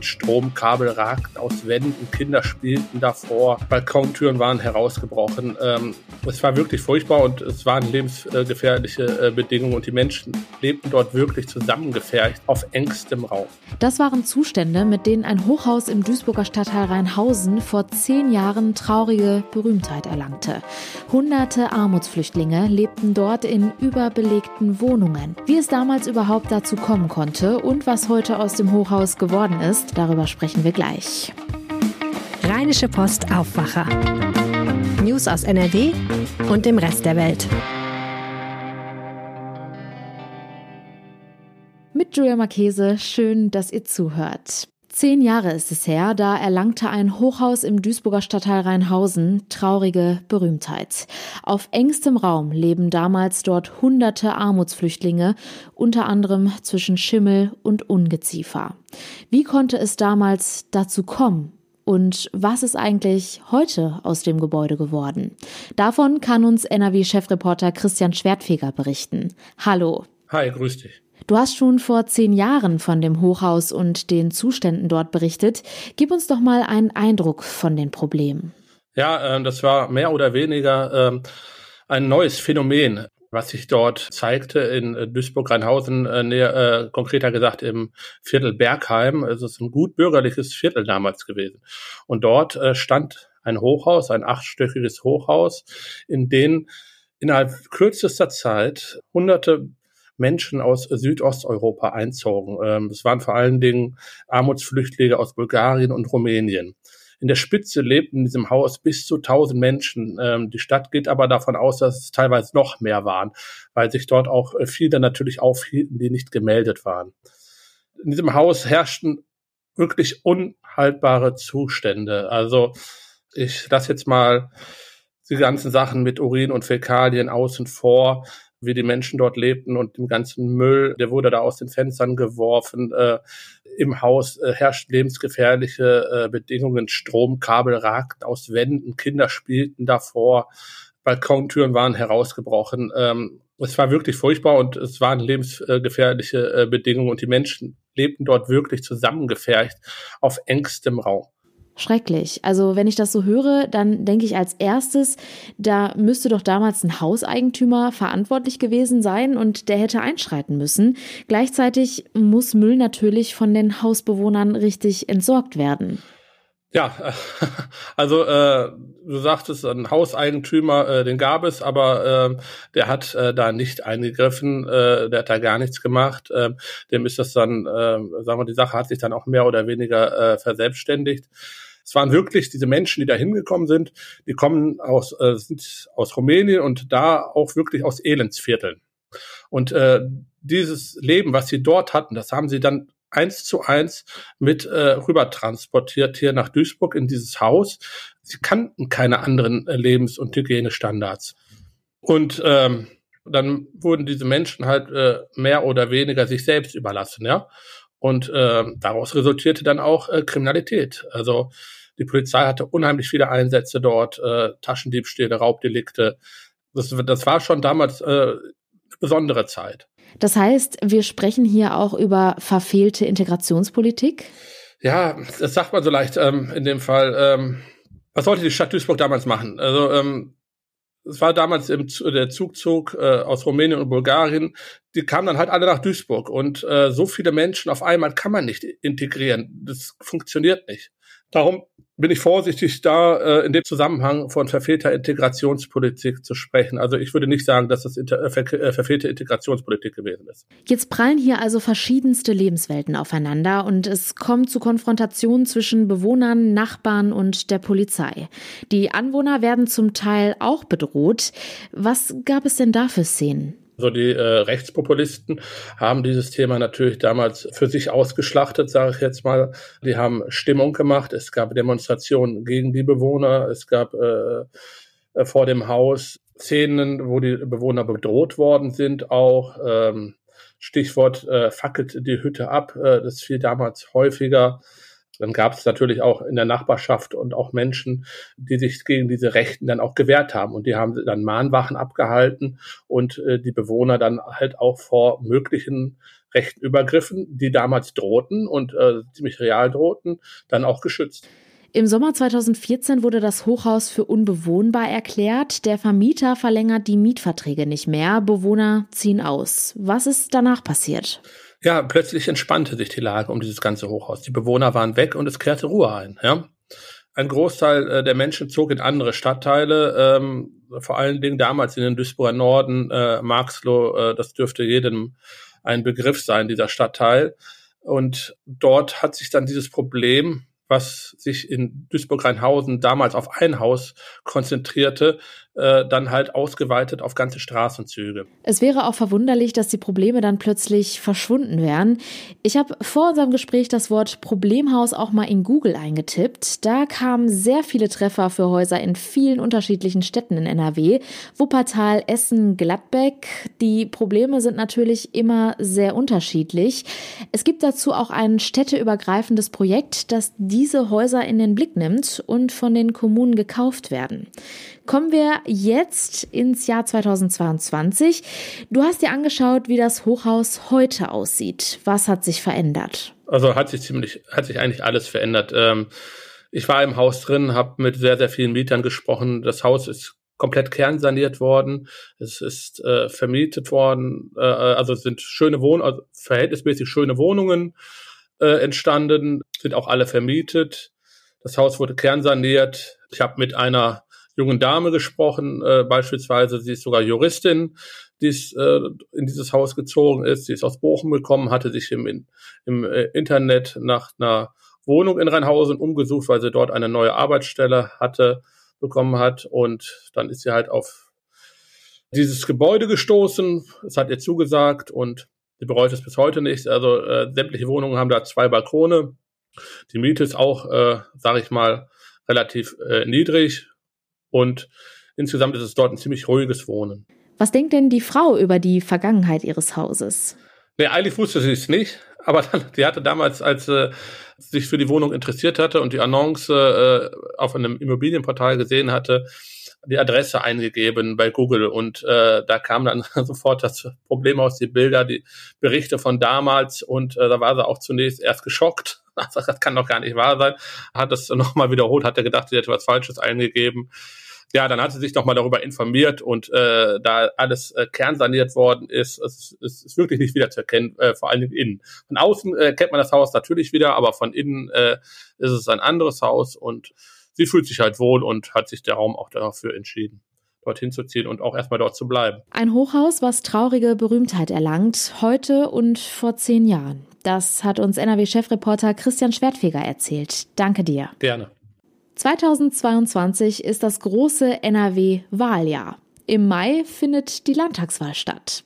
ein Stromkabel ragten aus Wänden, Kinder spielten davor, Balkontüren waren herausgebrochen. Ähm, es war wirklich furchtbar und es waren lebensgefährliche äh, Bedingungen und die Menschen lebten dort wirklich zusammengefärcht auf engstem Raum. Das waren Zustände, mit denen ein Hochhaus im Duisburger Stadtteil Rheinhausen vor zehn Jahren traurige Berühmtheit erlangte. Hunderte Armutsflüchtlinge lebten dort in überbelegten Wohnungen. Wie es damals überhaupt dazu kommen konnte und was heute aus dem Hochhaus geworden ist, darüber sprechen wir gleich. Rheinische Post Aufwacher. News aus NRW und dem Rest der Welt. Mit Julia Marchese, schön, dass ihr zuhört. Zehn Jahre ist es her, da erlangte ein Hochhaus im Duisburger Stadtteil Rheinhausen traurige Berühmtheit. Auf engstem Raum leben damals dort hunderte Armutsflüchtlinge, unter anderem zwischen Schimmel und Ungeziefer. Wie konnte es damals dazu kommen? Und was ist eigentlich heute aus dem Gebäude geworden? Davon kann uns NRW-Chefreporter Christian Schwertfeger berichten. Hallo. Hi, grüß dich. Du hast schon vor zehn Jahren von dem Hochhaus und den Zuständen dort berichtet. Gib uns doch mal einen Eindruck von den Problemen. Ja, äh, das war mehr oder weniger äh, ein neues Phänomen, was sich dort zeigte in äh, Duisburg-Rheinhausen, äh, näher, äh, konkreter gesagt im Viertel Bergheim. Es ist ein gut bürgerliches Viertel damals gewesen. Und dort stand ein Hochhaus, ein achtstöckiges Hochhaus, in dem innerhalb kürzester Zeit hunderte Menschen aus Südosteuropa einzogen. Ähm, es waren vor allen Dingen Armutsflüchtlinge aus Bulgarien und Rumänien. In der Spitze lebten in diesem Haus bis zu 1000 Menschen. Ähm, die Stadt geht aber davon aus, dass es teilweise noch mehr waren, weil sich dort auch äh, viele natürlich aufhielten, die nicht gemeldet waren. In diesem Haus herrschten wirklich unhaltbare Zustände. Also ich lasse jetzt mal die ganzen Sachen mit Urin und Fäkalien außen vor wie die Menschen dort lebten und dem ganzen Müll, der wurde da aus den Fenstern geworfen. Äh, Im Haus äh, herrschten lebensgefährliche äh, Bedingungen. Stromkabel ragten aus Wänden, Kinder spielten davor, Balkontüren waren herausgebrochen. Ähm, es war wirklich furchtbar und es waren lebensgefährliche äh, Bedingungen und die Menschen lebten dort wirklich zusammengefärcht auf engstem Raum. Schrecklich. Also wenn ich das so höre, dann denke ich als erstes, da müsste doch damals ein Hauseigentümer verantwortlich gewesen sein und der hätte einschreiten müssen. Gleichzeitig muss Müll natürlich von den Hausbewohnern richtig entsorgt werden. Ja, also äh, du sagtest, ein Hauseigentümer, äh, den gab es, aber äh, der hat äh, da nicht eingegriffen, äh, der hat da gar nichts gemacht. Äh, dem ist das dann, äh, sagen wir, die Sache hat sich dann auch mehr oder weniger äh, verselbstständigt. Es waren wirklich diese Menschen, die da hingekommen sind, die kommen aus, äh, sind aus Rumänien und da auch wirklich aus Elendsvierteln. Und äh, dieses Leben, was sie dort hatten, das haben sie dann eins zu eins mit äh, rüber transportiert hier nach Duisburg in dieses Haus. Sie kannten keine anderen äh, Lebens- und Hygienestandards. Und ähm, dann wurden diese Menschen halt äh, mehr oder weniger sich selbst überlassen, ja. Und äh, daraus resultierte dann auch äh, Kriminalität. Also die Polizei hatte unheimlich viele Einsätze dort, äh, Taschendiebstähle, Raubdelikte. Das, das war schon damals äh, eine besondere Zeit. Das heißt, wir sprechen hier auch über verfehlte Integrationspolitik? Ja, das sagt man so leicht ähm, in dem Fall. Ähm, was sollte die Stadt Duisburg damals machen? Also ähm, es war damals im, der Zugzug äh, aus Rumänien und Bulgarien, die kamen dann halt alle nach Duisburg und äh, so viele Menschen auf einmal kann man nicht integrieren. Das funktioniert nicht. Darum bin ich vorsichtig, da äh, in dem Zusammenhang von verfehlter Integrationspolitik zu sprechen. Also ich würde nicht sagen, dass das inter, äh, ver äh, verfehlte Integrationspolitik gewesen ist. Jetzt prallen hier also verschiedenste Lebenswelten aufeinander und es kommt zu Konfrontationen zwischen Bewohnern, Nachbarn und der Polizei. Die Anwohner werden zum Teil auch bedroht. Was gab es denn da für Szenen? So die äh, Rechtspopulisten haben dieses Thema natürlich damals für sich ausgeschlachtet, sage ich jetzt mal. Die haben Stimmung gemacht. Es gab Demonstrationen gegen die Bewohner. Es gab äh, äh, vor dem Haus Szenen, wo die Bewohner bedroht worden sind. Auch ähm, Stichwort äh, fackelt die Hütte ab. Äh, das fiel damals häufiger. Dann gab es natürlich auch in der Nachbarschaft und auch Menschen, die sich gegen diese Rechten dann auch gewehrt haben. Und die haben dann Mahnwachen abgehalten und äh, die Bewohner dann halt auch vor möglichen rechten Übergriffen, die damals drohten und äh, ziemlich real drohten, dann auch geschützt. Im Sommer 2014 wurde das Hochhaus für unbewohnbar erklärt. Der Vermieter verlängert die Mietverträge nicht mehr. Bewohner ziehen aus. Was ist danach passiert? Ja, plötzlich entspannte sich die Lage um dieses ganze Hochhaus. Die Bewohner waren weg und es kehrte Ruhe ein. Ja? Ein Großteil äh, der Menschen zog in andere Stadtteile, ähm, vor allen Dingen damals in den Duisburger Norden, äh, Marxloh, äh, das dürfte jedem ein Begriff sein, dieser Stadtteil. Und dort hat sich dann dieses Problem was sich in Duisburg-Rheinhausen damals auf ein Haus konzentrierte, äh, dann halt ausgeweitet auf ganze Straßenzüge. Es wäre auch verwunderlich, dass die Probleme dann plötzlich verschwunden wären. Ich habe vor unserem Gespräch das Wort Problemhaus auch mal in Google eingetippt. Da kamen sehr viele Treffer für Häuser in vielen unterschiedlichen Städten in NRW. Wuppertal, Essen, Gladbeck. Die Probleme sind natürlich immer sehr unterschiedlich. Es gibt dazu auch ein städteübergreifendes Projekt, das diese Häuser in den Blick nimmt und von den Kommunen gekauft werden. Kommen wir jetzt ins Jahr 2022. Du hast dir angeschaut, wie das Hochhaus heute aussieht. Was hat sich verändert? Also hat sich ziemlich, hat sich eigentlich alles verändert. Ähm, ich war im Haus drin, habe mit sehr, sehr vielen Mietern gesprochen. Das Haus ist komplett kernsaniert worden. Es ist äh, vermietet worden. Äh, also es sind schöne Wohnungen, also verhältnismäßig schöne Wohnungen äh, entstanden, sind auch alle vermietet. Das Haus wurde kernsaniert. Ich habe mit einer jungen Dame gesprochen, äh, beispielsweise, sie ist sogar Juristin, die ist, äh, in dieses Haus gezogen ist, sie ist aus Bochum gekommen, hatte sich im, im äh, Internet nach einer Wohnung in Rheinhausen umgesucht, weil sie dort eine neue Arbeitsstelle hatte, bekommen hat. Und dann ist sie halt auf dieses Gebäude gestoßen, es hat ihr zugesagt und sie bereut es bis heute nicht. Also äh, sämtliche Wohnungen haben da zwei Balkone. Die Miete ist auch, äh, sage ich mal, relativ äh, niedrig, und insgesamt ist es dort ein ziemlich ruhiges Wohnen. Was denkt denn die Frau über die Vergangenheit ihres Hauses? Nee, eigentlich wusste sie es nicht, aber die hatte damals, als sie sich für die Wohnung interessiert hatte und die Annonce äh, auf einem Immobilienportal gesehen hatte, die Adresse eingegeben bei Google und äh, da kam dann sofort das Problem aus, die Bilder, die Berichte von damals und äh, da war sie auch zunächst erst geschockt. Das kann doch gar nicht wahr sein. Hat das nochmal wiederholt, hat er gedacht, sie hätte was Falsches eingegeben ja, dann hat sie sich nochmal darüber informiert und äh, da alles äh, kernsaniert worden ist, es, es ist wirklich nicht wieder zu erkennen, äh, vor allen Dingen innen. Von außen äh, kennt man das Haus natürlich wieder, aber von innen äh, ist es ein anderes Haus und sie fühlt sich halt wohl und hat sich der Raum auch dafür entschieden dorthin zu ziehen und auch erstmal dort zu bleiben. Ein Hochhaus, was traurige Berühmtheit erlangt, heute und vor zehn Jahren. Das hat uns NRW-Chefreporter Christian Schwertfeger erzählt. Danke dir. Gerne. 2022 ist das große NRW-Wahljahr. Im Mai findet die Landtagswahl statt.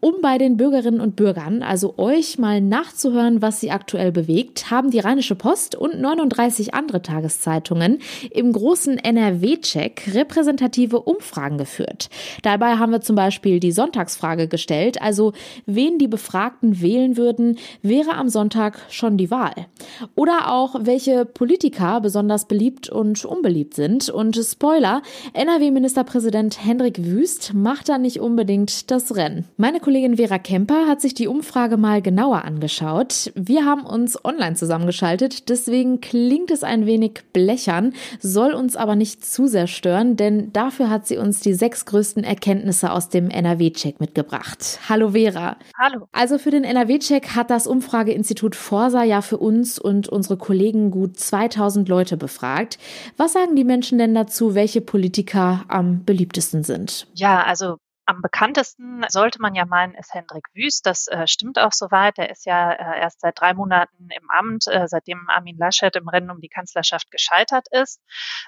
Um bei den Bürgerinnen und Bürgern, also euch mal nachzuhören, was sie aktuell bewegt, haben die Rheinische Post und 39 andere Tageszeitungen im großen NRW-Check repräsentative Umfragen geführt. Dabei haben wir zum Beispiel die Sonntagsfrage gestellt, also wen die Befragten wählen würden, wäre am Sonntag schon die Wahl. Oder auch, welche Politiker besonders beliebt und unbeliebt sind. Und Spoiler, NRW-Ministerpräsident Hendrik Wüst macht da nicht unbedingt das Rennen. Meine Kollegin Vera Kemper hat sich die Umfrage mal genauer angeschaut. Wir haben uns online zusammengeschaltet, deswegen klingt es ein wenig blechern, soll uns aber nicht zu sehr stören, denn dafür hat sie uns die sechs größten Erkenntnisse aus dem NRW-Check mitgebracht. Hallo Vera. Hallo. Also für den NRW-Check hat das Umfrageinstitut Forsa ja für uns und unsere Kollegen gut 2000 Leute befragt. Was sagen die Menschen denn dazu, welche Politiker am beliebtesten sind? Ja, also am bekanntesten sollte man ja meinen, ist Hendrik Wüst. Das äh, stimmt auch soweit. Er ist ja äh, erst seit drei Monaten im Amt, äh, seitdem Armin Laschet im Rennen um die Kanzlerschaft gescheitert ist.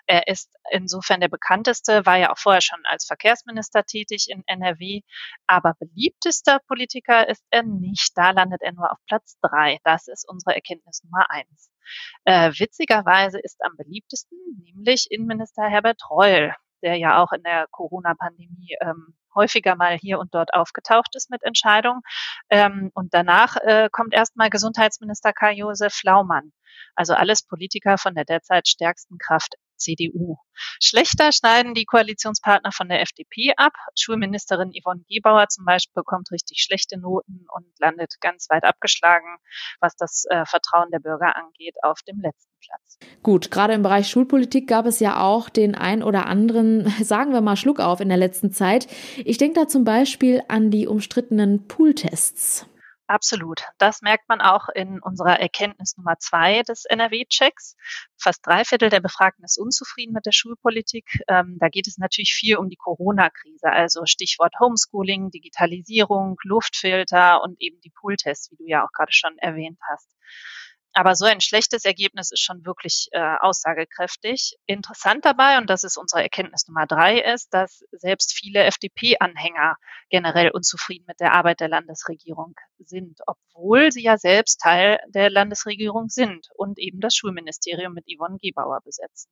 Er ist insofern der bekannteste, war ja auch vorher schon als Verkehrsminister tätig in NRW. Aber beliebtester Politiker ist er nicht. Da landet er nur auf Platz drei. Das ist unsere Erkenntnis Nummer eins. Äh, witzigerweise ist am beliebtesten nämlich Innenminister Herbert Reul der ja auch in der Corona-Pandemie ähm, häufiger mal hier und dort aufgetaucht ist mit Entscheidungen. Ähm, und danach äh, kommt erstmal Gesundheitsminister Karl-Josef Laumann. Also alles Politiker von der derzeit stärksten Kraft CDU. Schlechter schneiden die Koalitionspartner von der FDP ab. Schulministerin Yvonne Gebauer zum Beispiel bekommt richtig schlechte Noten und landet ganz weit abgeschlagen, was das äh, Vertrauen der Bürger angeht, auf dem letzten Platz. Gut, gerade im Bereich Schulpolitik gab es ja auch den ein oder anderen, sagen wir mal, Schluck auf in der letzten Zeit. Ich denke da zum Beispiel an die umstrittenen Pooltests. Absolut. Das merkt man auch in unserer Erkenntnis Nummer zwei des NRW-Checks. Fast drei Viertel der Befragten ist unzufrieden mit der Schulpolitik. Ähm, da geht es natürlich viel um die Corona-Krise, also Stichwort Homeschooling, Digitalisierung, Luftfilter und eben die Pooltests, wie du ja auch gerade schon erwähnt hast. Aber so ein schlechtes Ergebnis ist schon wirklich äh, aussagekräftig. Interessant dabei, und das ist unsere Erkenntnis Nummer drei, ist, dass selbst viele FDP-Anhänger generell unzufrieden mit der Arbeit der Landesregierung sind, obwohl sie ja selbst Teil der Landesregierung sind und eben das Schulministerium mit Yvonne Gebauer besetzen.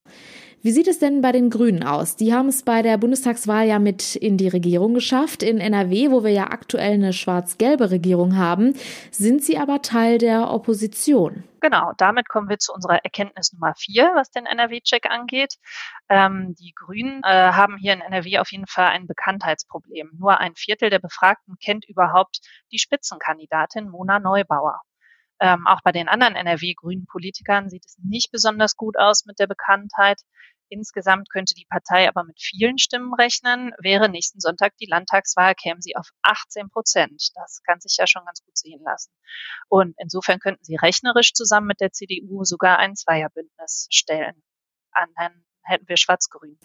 Wie sieht es denn bei den Grünen aus? Die haben es bei der Bundestagswahl ja mit in die Regierung geschafft. In NRW, wo wir ja aktuell eine schwarz-gelbe Regierung haben, sind sie aber Teil der Opposition. Genau, damit kommen wir zu unserer Erkenntnis Nummer vier, was den NRW-Check angeht. Ähm, die Grünen äh, haben hier in NRW auf jeden Fall ein Bekanntheitsproblem. Nur ein Viertel der Befragten kennt überhaupt die Spitzenkandidatin Mona Neubauer. Ähm, auch bei den anderen NRW-grünen Politikern sieht es nicht besonders gut aus mit der Bekanntheit. Insgesamt könnte die Partei aber mit vielen Stimmen rechnen. Wäre nächsten Sonntag die Landtagswahl, kämen sie auf 18 Prozent. Das kann sich ja schon ganz gut sehen lassen. Und insofern könnten sie rechnerisch zusammen mit der CDU sogar ein Zweierbündnis stellen. Dann hätten wir Schwarz-Grün.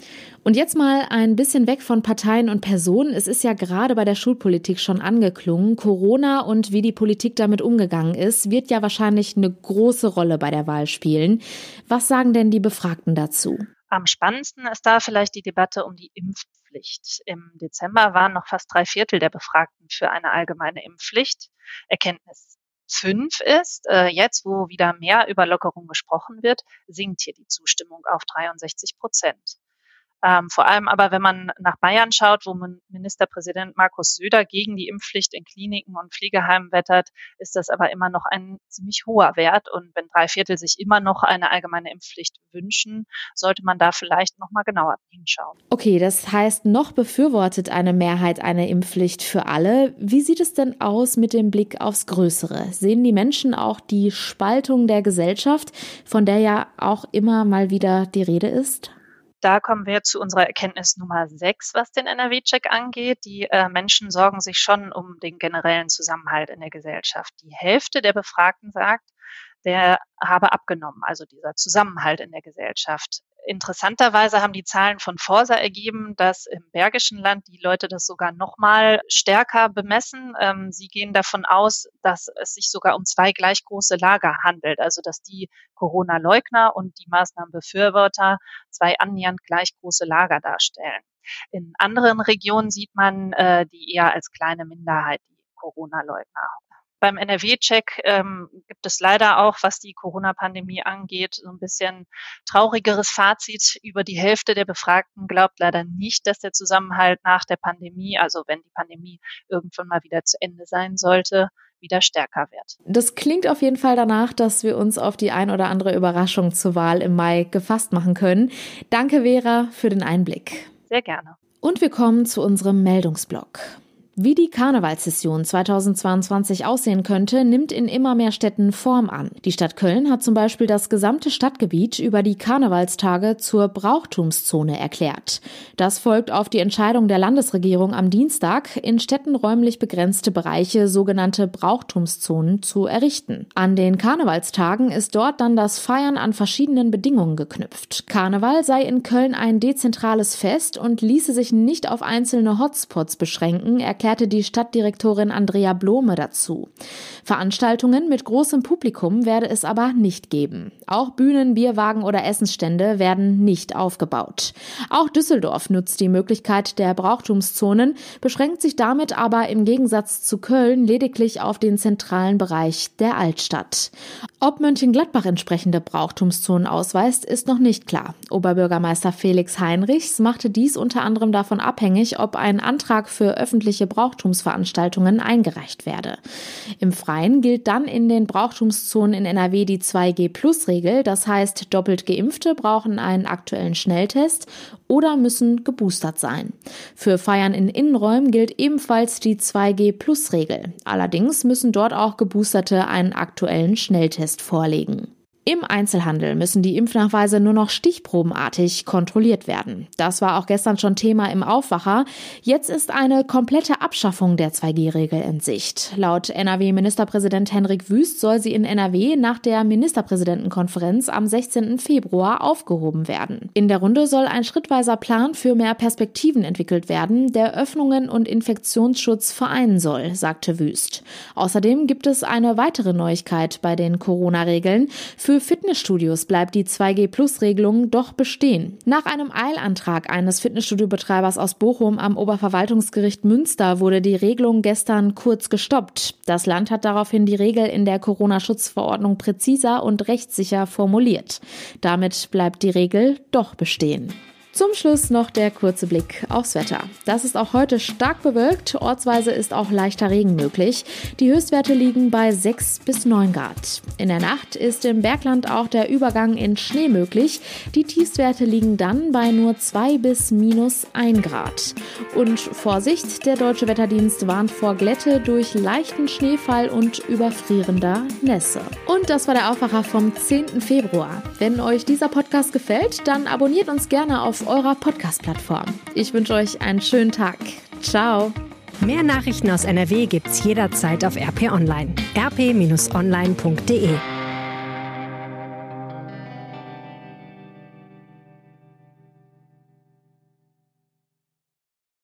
Und jetzt mal ein bisschen weg von Parteien und Personen. Es ist ja gerade bei der Schulpolitik schon angeklungen. Corona und wie die Politik damit umgegangen ist, wird ja wahrscheinlich eine große Rolle bei der Wahl spielen. Was sagen denn die Befragten dazu? Am spannendsten ist da vielleicht die Debatte um die Impfpflicht. Im Dezember waren noch fast drei Viertel der Befragten für eine allgemeine Impfpflicht. Erkenntnis fünf ist, äh, jetzt wo wieder mehr über Lockerung gesprochen wird, sinkt hier die Zustimmung auf 63 Prozent. Ähm, vor allem aber, wenn man nach Bayern schaut, wo Ministerpräsident Markus Söder gegen die Impfpflicht in Kliniken und Pflegeheimen wettert, ist das aber immer noch ein ziemlich hoher Wert. Und wenn drei Viertel sich immer noch eine allgemeine Impfpflicht wünschen, sollte man da vielleicht noch mal genauer hinschauen. Okay, das heißt, noch befürwortet eine Mehrheit eine Impfpflicht für alle. Wie sieht es denn aus mit dem Blick aufs Größere? Sehen die Menschen auch die Spaltung der Gesellschaft, von der ja auch immer mal wieder die Rede ist? Da kommen wir zu unserer Erkenntnis Nummer sechs, was den NRW-Check angeht. Die äh, Menschen sorgen sich schon um den generellen Zusammenhalt in der Gesellschaft. Die Hälfte der Befragten sagt, der habe abgenommen, also dieser Zusammenhalt in der Gesellschaft. Interessanterweise haben die Zahlen von Forsa ergeben, dass im Bergischen Land die Leute das sogar noch mal stärker bemessen. Ähm, sie gehen davon aus, dass es sich sogar um zwei gleich große Lager handelt, also dass die Corona-Leugner und die Maßnahmenbefürworter zwei annähernd gleich große Lager darstellen. In anderen Regionen sieht man äh, die eher als kleine Minderheit, die Corona-Leugner. Beim NRW-Check ähm, gibt es leider auch, was die Corona-Pandemie angeht, so ein bisschen traurigeres Fazit. Über die Hälfte der Befragten glaubt leider nicht, dass der Zusammenhalt nach der Pandemie, also wenn die Pandemie irgendwann mal wieder zu Ende sein sollte, wieder stärker wird. Das klingt auf jeden Fall danach, dass wir uns auf die ein oder andere Überraschung zur Wahl im Mai gefasst machen können. Danke, Vera, für den Einblick. Sehr gerne. Und wir kommen zu unserem Meldungsblock. Wie die Karnevalssession 2022 aussehen könnte, nimmt in immer mehr Städten Form an. Die Stadt Köln hat zum Beispiel das gesamte Stadtgebiet über die Karnevalstage zur Brauchtumszone erklärt. Das folgt auf die Entscheidung der Landesregierung am Dienstag, in Städten räumlich begrenzte Bereiche, sogenannte Brauchtumszonen, zu errichten. An den Karnevalstagen ist dort dann das Feiern an verschiedenen Bedingungen geknüpft. Karneval sei in Köln ein dezentrales Fest und ließe sich nicht auf einzelne Hotspots beschränken, erklärt erklärte die Stadtdirektorin Andrea Blome dazu. Veranstaltungen mit großem Publikum werde es aber nicht geben. Auch Bühnen, Bierwagen oder Essensstände werden nicht aufgebaut. Auch Düsseldorf nutzt die Möglichkeit der Brauchtumszonen, beschränkt sich damit aber im Gegensatz zu Köln lediglich auf den zentralen Bereich der Altstadt. Ob Mönchengladbach entsprechende Brauchtumszonen ausweist, ist noch nicht klar. Oberbürgermeister Felix Heinrichs machte dies unter anderem davon abhängig, ob ein Antrag für öffentliche Brauchtumsveranstaltungen eingereicht werde. Im Freien gilt dann in den Brauchtumszonen in NRW die 2G-Plus-Regel, das heißt, doppelt Geimpfte brauchen einen aktuellen Schnelltest oder müssen geboostert sein. Für Feiern in Innenräumen gilt ebenfalls die 2G-Plus-Regel. Allerdings müssen dort auch Geboosterte einen aktuellen Schnelltest vorlegen. Im Einzelhandel müssen die Impfnachweise nur noch stichprobenartig kontrolliert werden. Das war auch gestern schon Thema im Aufwacher. Jetzt ist eine komplette Abschaffung der 2G-Regel in Sicht. Laut NRW-Ministerpräsident Henrik Wüst soll sie in NRW nach der Ministerpräsidentenkonferenz am 16. Februar aufgehoben werden. In der Runde soll ein schrittweiser Plan für mehr Perspektiven entwickelt werden, der Öffnungen und Infektionsschutz vereinen soll, sagte Wüst. Außerdem gibt es eine weitere Neuigkeit bei den Corona-Regeln. Für für Fitnessstudios bleibt die 2G-Plus-Regelung doch bestehen. Nach einem Eilantrag eines Fitnessstudiobetreibers aus Bochum am Oberverwaltungsgericht Münster wurde die Regelung gestern kurz gestoppt. Das Land hat daraufhin die Regel in der Corona-Schutzverordnung präziser und rechtssicher formuliert. Damit bleibt die Regel doch bestehen. Zum Schluss noch der kurze Blick aufs Wetter. Das ist auch heute stark bewölkt. Ortsweise ist auch leichter Regen möglich. Die Höchstwerte liegen bei 6 bis 9 Grad. In der Nacht ist im Bergland auch der Übergang in Schnee möglich. Die Tiefstwerte liegen dann bei nur 2 bis minus 1 Grad. Und Vorsicht, der Deutsche Wetterdienst warnt vor Glätte durch leichten Schneefall und überfrierender Nässe. Und das war der Aufwacher vom 10. Februar. Wenn euch dieser Podcast gefällt, dann abonniert uns gerne eurer Podcast-Plattform. Ich wünsche euch einen schönen Tag. Ciao. Mehr Nachrichten aus NRW gibt's jederzeit auf RP Online. rp-online.de